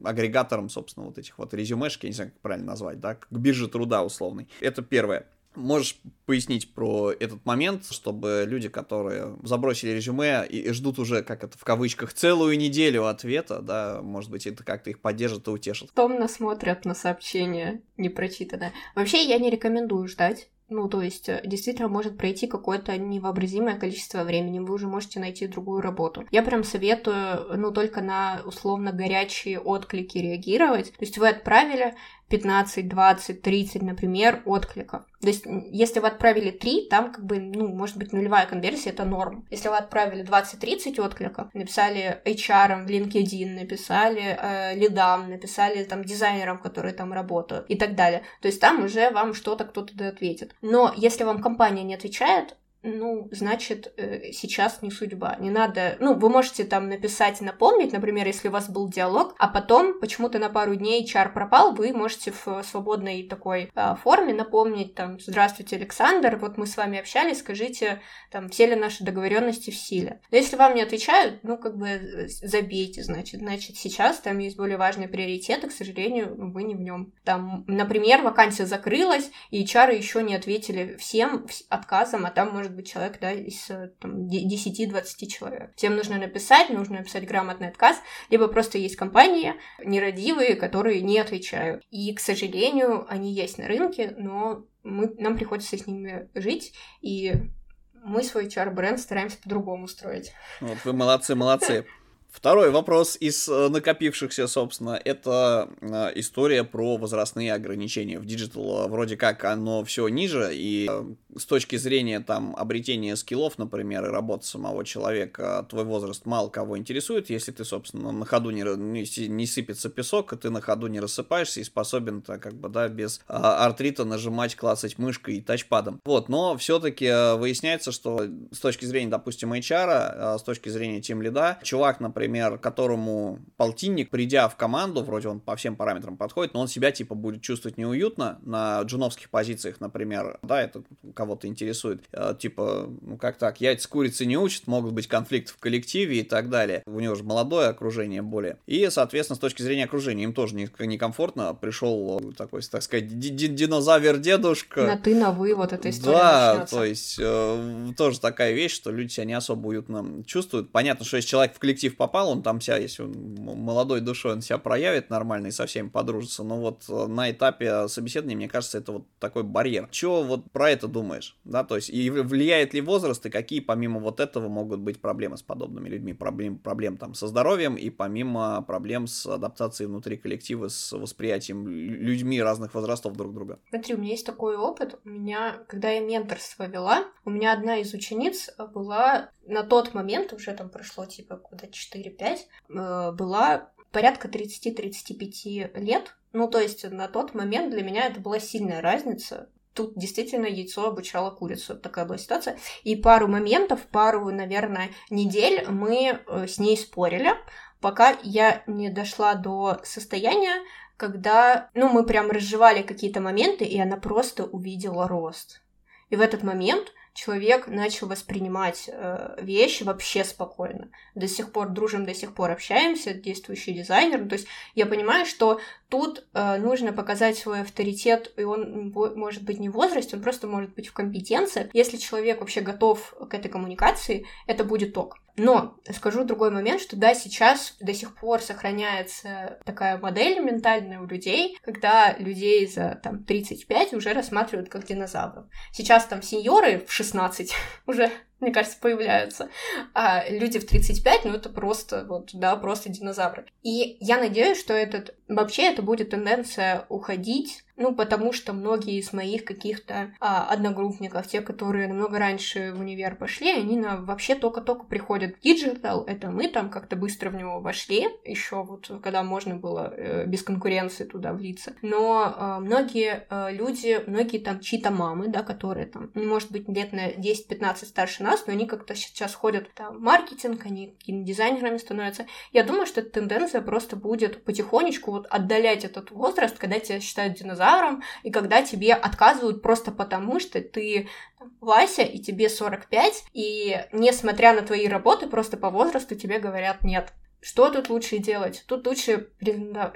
э, агрегаторам, собственно, вот этих вот резюмешек, я не знаю, как правильно назвать, да, к бирже труда условной. Это первое. Можешь пояснить про этот момент, чтобы люди, которые забросили резюме и ждут уже, как это в кавычках, целую неделю ответа, да, может быть, это как-то их поддержит и утешит. Томно смотрят на сообщение непрочитанное. Вообще, я не рекомендую ждать. Ну, то есть, э, действительно может пройти какое-то невообразимое количество времени, вы уже можете найти другую работу. Я прям советую, ну, только на условно горячие отклики реагировать. То есть вы отправили, 15, 20, 30, например, откликов. То есть, если вы отправили 3, там как бы, ну, может быть, нулевая конверсия, это норм. Если вы отправили 20-30 откликов, написали HR в LinkedIn, написали э, лидам, написали там дизайнерам, которые там работают и так далее, то есть там уже вам что-то кто-то ответит. Но если вам компания не отвечает, ну, значит, э, сейчас не судьба. Не надо... Ну, вы можете там написать, напомнить, например, если у вас был диалог, а потом почему-то на пару дней чар пропал, вы можете в свободной такой а, форме напомнить, там, здравствуйте, Александр, вот мы с вами общались, скажите, там, все ли наши договоренности в силе. Но если вам не отвечают, ну, как бы э, забейте, значит. Значит, сейчас там есть более важные приоритеты, к сожалению, вы не в нем. Там, например, вакансия закрылась, и чары еще не ответили всем отказом, а там, может может быть человек, да, из э, там, 10-20 человек. Всем нужно написать, нужно написать грамотный отказ, либо просто есть компании нерадивые, которые не отвечают. И, к сожалению, они есть на рынке, но мы, нам приходится с ними жить, и мы свой HR-бренд стараемся по-другому строить. Вот вы молодцы, молодцы. Второй вопрос из э, накопившихся, собственно, это э, история про возрастные ограничения. В Digital вроде как оно все ниже, и с точки зрения там обретения скиллов, например, и работы самого человека, твой возраст мало кого интересует, если ты, собственно, на ходу не, не, не сыпется песок, и ты на ходу не рассыпаешься и способен-то как бы, да, без а, артрита нажимать, клацать мышкой и тачпадом. Вот, но все-таки э, выясняется, что с точки зрения, допустим, HR, э, с точки зрения тем лида, чувак, например, которому полтинник, придя в команду, вроде он по всем параметрам подходит, но он себя, типа, будет чувствовать неуютно на джуновских позициях, например, да, это кого-то интересует, э, типа, ну как так, яйца курицы не учат, могут быть конфликты в коллективе и так далее. У него же молодое окружение более. И, соответственно, с точки зрения окружения, им тоже некомфортно. Пришел такой, так сказать, динозавр-дедушка. На ты, на вы, вот эта история Да, начнется. то есть э, тоже такая вещь, что люди себя не особо уютно чувствуют. Понятно, что если человек в коллектив попал, он там себя, если он молодой душой, он себя проявит нормально и со всеми подружится. Но вот э, на этапе собеседования, мне кажется, это вот такой барьер. Чего вот про это думаешь, да, то есть и влияет ли возраст, и какие помимо вот этого могут быть проблемы с подобными людьми, проблем, проблем там со здоровьем и помимо проблем с адаптацией внутри коллектива, с восприятием людьми разных возрастов друг друга. Смотри, у меня есть такой опыт, у меня, когда я менторство вела, у меня одна из учениц была на тот момент, уже там прошло типа года 4-5, э, была порядка 30-35 лет, ну, то есть на тот момент для меня это была сильная разница тут действительно яйцо обучало курицу. Такая была ситуация. И пару моментов, пару, наверное, недель мы э, с ней спорили, пока я не дошла до состояния, когда, ну, мы прям разжевали какие-то моменты, и она просто увидела рост. И в этот момент человек начал воспринимать э, вещи вообще спокойно. До сих пор дружим, до сих пор общаемся, действующий дизайнер. Ну, то есть я понимаю, что тут э, нужно показать свой авторитет, и он может быть не в возрасте, он просто может быть в компетенции. Если человек вообще готов к этой коммуникации, это будет ток. Но скажу другой момент, что да, сейчас до сих пор сохраняется такая модель ментальная у людей, когда людей за там 35 уже рассматривают как динозавров. Сейчас там сеньоры в 16 уже мне кажется, появляются. А люди в 35, ну это просто, вот, да, просто динозавры. И я надеюсь, что этот, вообще это будет тенденция уходить ну, потому что многие из моих каких-то а, одногруппников, те, которые намного раньше в универ пошли, они на, вообще только-только приходят в digital. Это мы там как-то быстро в него вошли, еще вот когда можно было э, без конкуренции туда влиться. Но э, многие э, люди, многие там чьи-то мамы, да, которые там, может быть, лет на 10-15 старше нас, но они как-то сейчас ходят там, маркетинг, они дизайнерами становятся. Я думаю, что эта тенденция просто будет потихонечку вот отдалять этот возраст, когда тебя считают динозавром, и когда тебе отказывают просто потому, что ты Вася, и тебе 45, и несмотря на твои работы, просто по возрасту тебе говорят нет. Что тут лучше делать? Тут лучше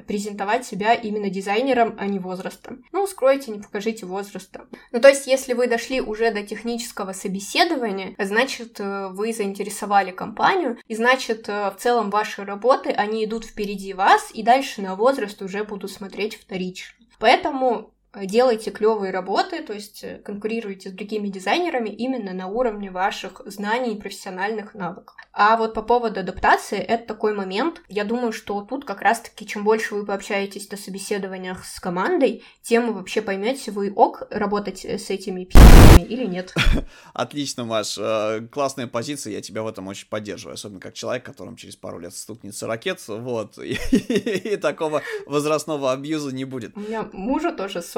презентовать себя именно дизайнером, а не возрастом. Ну, скройте, не покажите возраста. Ну, то есть, если вы дошли уже до технического собеседования, значит, э, вы заинтересовали компанию, и значит, э, в целом ваши работы, они идут впереди вас, и дальше на возраст уже будут смотреть вторично. Поэтому делайте клевые работы, то есть э, конкурируйте с другими дизайнерами именно на уровне ваших знаний и профессиональных навыков. А вот по поводу адаптации, это такой момент. Я думаю, что тут как раз-таки, чем больше вы пообщаетесь на собеседованиях с командой, тем вы вообще поймете, вы ок работать с этими письмами или нет. Отлично, Маш. Э, классная позиция, я тебя в этом очень поддерживаю. Особенно как человек, которым через пару лет стукнется ракет, вот, и такого возрастного абьюза не будет. У меня мужу тоже 40,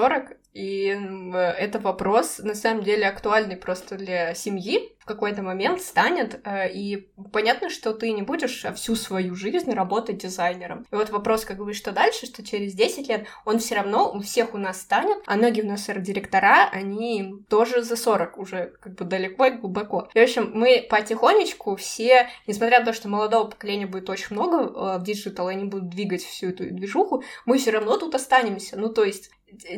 и это вопрос, на самом деле, актуальный просто для семьи, какой-то момент станет, э, и понятно, что ты не будешь всю свою жизнь работать дизайнером. И вот вопрос, как бы, что дальше, что через 10 лет он все равно у всех у нас станет, а многие у нас директора, они тоже за 40 уже как бы далеко и глубоко. И, в общем, мы потихонечку все, несмотря на то, что молодого поколения будет очень много э, в digital, они будут двигать всю эту движуху, мы все равно тут останемся. Ну, то есть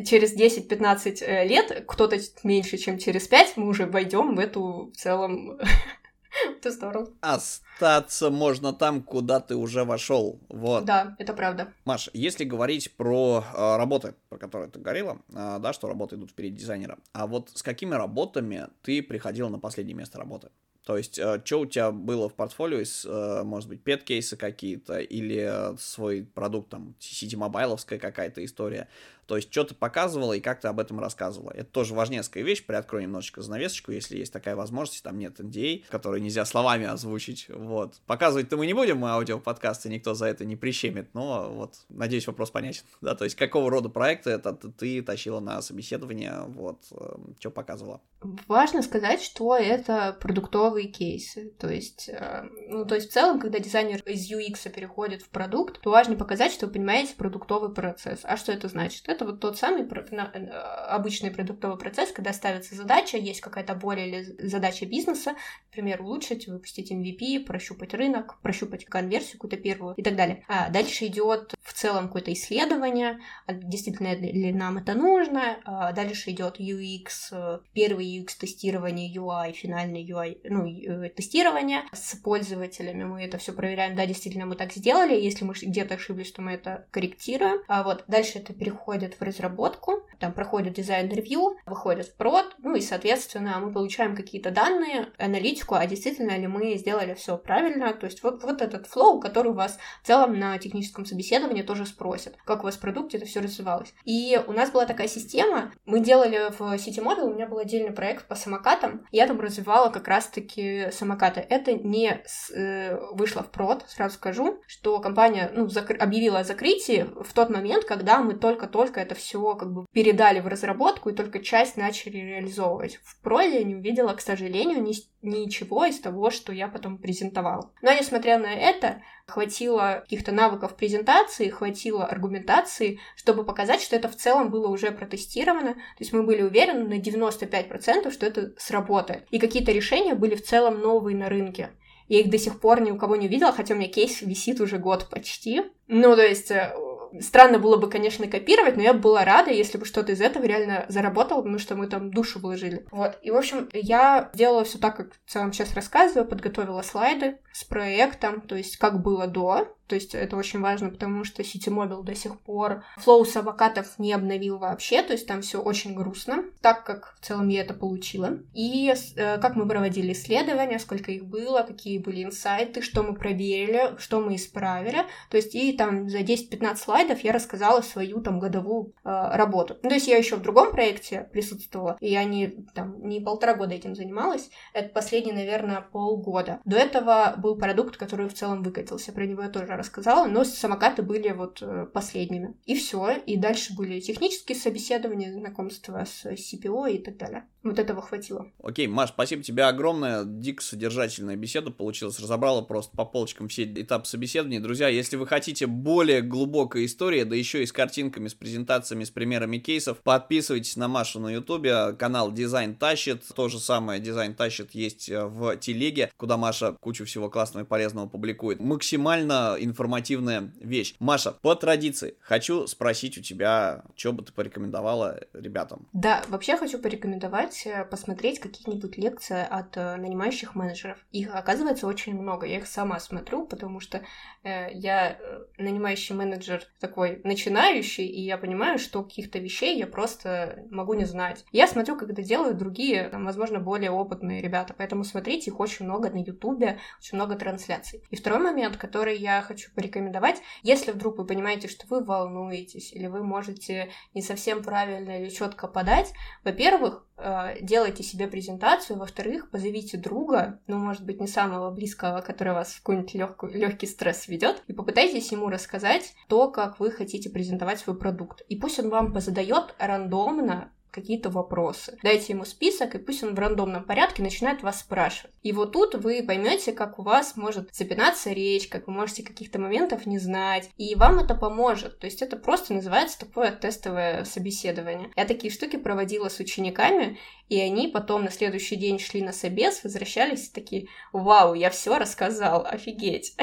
через 10-15 э, лет, кто-то меньше, чем через 5, мы уже войдем в эту в целом в ту сторону. Остаться можно там, куда ты уже вошел. Вот. Да, это правда. Маш, если говорить про э, работы, про которые ты говорила, э, да, что работы идут впереди дизайнера, а вот с какими работами ты приходил на последнее место работы? То есть, э, что у тебя было в портфолио из, э, может быть, пет-кейсы какие-то, или свой продукт, там, сити-мобайловская какая-то история. То есть, что ты показывала и как ты об этом рассказывала. Это тоже важнецкая вещь. Приоткрою немножечко занавесочку, если есть такая возможность. Там нет NDA, который нельзя словами озвучить. Вот. Показывать-то мы не будем, мы аудиоподкасты, никто за это не прищемит. Но вот, надеюсь, вопрос понятен. Да, то есть, какого рода проекты это ты тащила на собеседование, вот, э, что показывала? Важно сказать, что это продуктовые кейсы. То есть, э, ну, то есть в целом, когда дизайнер из UX переходит в продукт, то важно показать, что вы понимаете продуктовый процесс. А что это значит? Это вот тот самый э, обычный продуктовый процесс, когда ставится задача, есть какая-то боль или задача бизнеса, например, улучшить, выпустить MVP, прощупать рынок, прощупать конверсию какую-то первую и так далее. А дальше идет в целом какое-то исследование, а действительно ли нам это нужно, а дальше идет UX, э, первый UX-тестирование UI, финальный UI, ну, э, тестирование с пользователями. Мы это все проверяем, да, действительно мы так сделали. Если мы где-то ошиблись, то мы это корректируем. А вот дальше это переходит в разработку, там проходит дизайн-ревью, выходит в прод, ну и, соответственно, мы получаем какие-то данные, аналитику, а действительно ли мы сделали все правильно. То есть вот, вот этот flow, который у вас в целом на техническом собеседовании тоже спросят, как у вас в продукте это все развивалось. И у нас была такая система, мы делали в City Model, у меня был отдельный проект по самокатам. Я там развивала как раз-таки самокаты. Это не с, э, вышло в прод, сразу скажу, что компания ну, закр- объявила о закрытии в тот момент, когда мы только-только это все как бы передали в разработку и только часть начали реализовывать. В проде я не увидела, к сожалению, ни, ничего из того, что я потом презентовала. Но несмотря на это, хватило каких-то навыков презентации, хватило аргументации, чтобы показать, что это в целом было уже протестировано. То есть мы были уверены на 95%, что это сработает. И какие-то решения были в целом новые на рынке. Я их до сих пор ни у кого не видела, хотя у меня кейс висит уже год почти. Ну, то есть э, Странно было бы, конечно, копировать, но я была рада, если бы что-то из этого реально заработало, потому что мы там душу вложили. Вот. И, в общем, я делала все так, как я вам сейчас рассказываю, подготовила слайды с проектом, то есть как было до, То есть это очень важно, потому что City Mobile до сих пор флоу самокатов не обновил вообще, то есть там все очень грустно, так как в целом я это получила. И э, как мы проводили исследования, сколько их было, какие были инсайты, что мы проверили, что мы исправили. То есть и там за 10-15 слайдов я рассказала свою там годовую э, работу. Ну, то есть я еще в другом проекте присутствовала, и я не, там, не полтора года этим занималась, это последние, наверное, полгода. До этого был продукт, который в целом выкатился, про него я тоже рассказала, но самокаты были вот э, последними. И все, и дальше были технические собеседования, знакомства с CPO и так далее. Вот этого хватило. Окей, Маш, спасибо тебе огромное. Дико содержательная беседа получилась. Разобрала просто по полочкам все этапы собеседования. Друзья, если вы хотите более глубокой истории, да еще и с картинками, с презентациями, с примерами кейсов, подписывайтесь на Машу на Ютубе. Канал Дизайн Тащит. То же самое Дизайн Тащит есть э, в телеге, куда Маша кучу всего классного и полезного публикует. Максимально информативная вещь. Маша, по традиции, хочу спросить у тебя, что бы ты порекомендовала ребятам? Да, вообще хочу порекомендовать рекомендовать э, посмотреть какие-нибудь лекции от э, нанимающих менеджеров. Их оказывается очень много. Я их сама смотрю, потому что э, я нанимающий менеджер такой начинающий, и я понимаю, что каких-то вещей я просто могу не знать. Я смотрю, это делают другие, там, возможно, более опытные ребята, поэтому смотрите, их очень много на Ютубе, очень много трансляций. И второй момент, который я хочу порекомендовать, если вдруг вы понимаете, что вы волнуетесь, или вы можете не совсем правильно или четко подать, во-первых, Э, делайте себе презентацию, во-вторых, позовите друга, ну, может быть, не самого близкого, который вас в какой-нибудь легкий стресс ведет, и попытайтесь ему рассказать то, как вы хотите презентовать свой продукт. И пусть он вам позадает рандомно какие-то вопросы. Дайте ему список, и пусть он в рандомном порядке начинает вас спрашивать. И вот тут вы поймете, как у вас может запинаться речь, как вы можете каких-то моментов не знать, и вам это поможет. То есть это просто называется такое тестовое собеседование. Я такие штуки проводила с учениками, и они потом на следующий день шли на собес, возвращались такие, вау, я все рассказал, офигеть.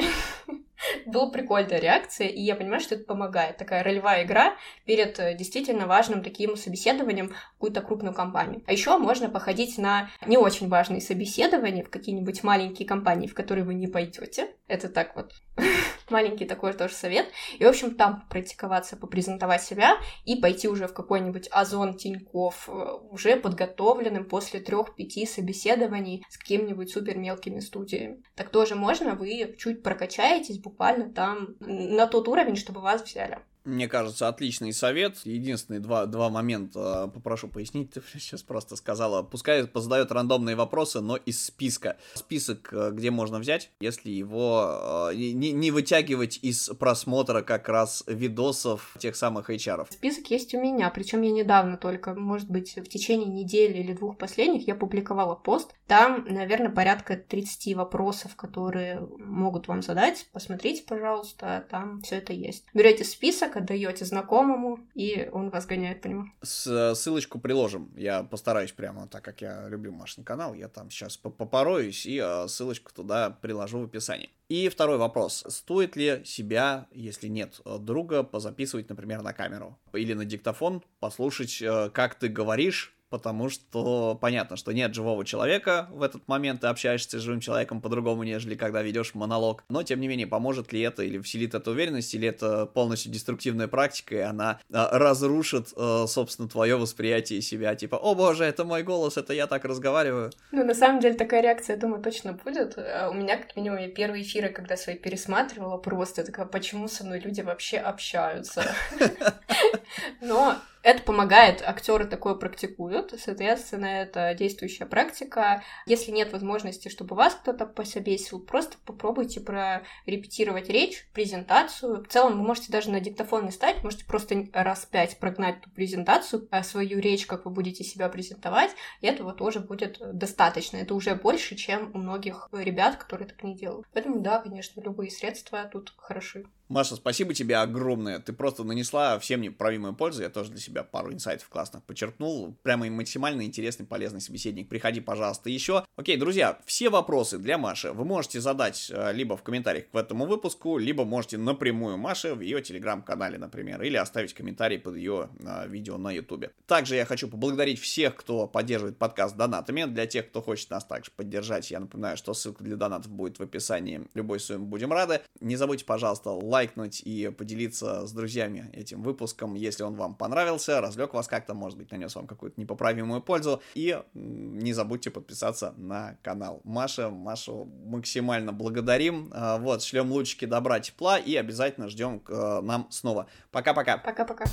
Была прикольная реакция, и я понимаю, что это помогает. Такая ролевая игра перед э, действительно важным таким собеседованием в какую-то крупную компанию. А еще можно походить на не очень важные собеседования в какие-нибудь маленькие компании, в которые вы не пойдете. Это так вот маленький такой тоже совет. И, в общем, там практиковаться, попрезентовать себя и пойти уже в какой-нибудь Озон Тиньков, э, уже подготовленным после трех-пяти собеседований с какими-нибудь супер мелкими студиями. Так тоже можно, вы чуть прокачаетесь буквально там на тот уровень, чтобы вас взяли. Мне кажется, отличный совет. Единственные два, два момента э, попрошу пояснить. Ты сейчас просто сказала. Пускай задает рандомные вопросы, но из списка. Список, э, где можно взять, если его э, не, не вытягивать из просмотра как раз видосов тех самых HR. Список есть у меня, причем я недавно только, может быть, в течение недели или двух последних я публиковала пост. Там, наверное, порядка 30 вопросов, которые могут вам задать. Посмотрите, пожалуйста, там все это есть. Берете список, так отдаете знакомому, и он вас гоняет по нему. С, ссылочку приложим. Я постараюсь прямо, так как я люблю Машин канал, я там сейчас попороюсь и э, ссылочку туда приложу в описании. И второй вопрос. Стоит ли себя, если нет э, друга, позаписывать, например, на камеру или на диктофон, послушать, э, как ты говоришь, потому что понятно, что нет живого человека в этот момент, ты общаешься с живым человеком по-другому, нежели когда ведешь монолог. Но, тем не менее, поможет ли это или вселит эту уверенность, или это полностью деструктивная практика, и она а, разрушит, а, собственно, твое восприятие себя. Типа, о боже, это мой голос, это я так разговариваю. Ну, на самом деле, такая реакция, я думаю, точно будет. А у меня, как минимум, я первые эфиры, когда свои пересматривала, просто такая, почему со мной люди вообще общаются? Но это помогает, актеры такое практикуют, соответственно, это действующая практика. Если нет возможности, чтобы вас кто-то пособесил, просто попробуйте прорепетировать речь, презентацию. В целом, вы можете даже на диктофон не ставить, можете просто раз пять прогнать ту презентацию, а свою речь, как вы будете себя презентовать, и этого тоже будет достаточно. Это уже больше, чем у многих ребят, которые так не делают. Поэтому, да, конечно, любые средства тут хороши. Маша, спасибо тебе огромное. Ты просто нанесла всем неправимую пользу. Я тоже для себя себя пару инсайтов классных подчеркнул. Прямо максимально интересный, полезный собеседник. Приходи, пожалуйста, еще. Окей, друзья, все вопросы для Маши вы можете задать э, либо в комментариях к этому выпуску, либо можете напрямую Маше в ее телеграм-канале, например, или оставить комментарий под ее э, видео на ютубе. Также я хочу поблагодарить всех, кто поддерживает подкаст донатами. Для тех, кто хочет нас также поддержать, я напоминаю, что ссылка для донатов будет в описании. Любой сумме будем рады. Не забудьте, пожалуйста, лайкнуть и поделиться с друзьями этим выпуском, если он вам понравился, разлег вас как-то, может быть, нанес вам какую-то непоправимую пользу. И не забудьте подписаться на канал. Маша, Машу максимально благодарим. А, вот, шлем лучики добра, тепла и обязательно ждем к нам снова. Пока-пока. Пока-пока.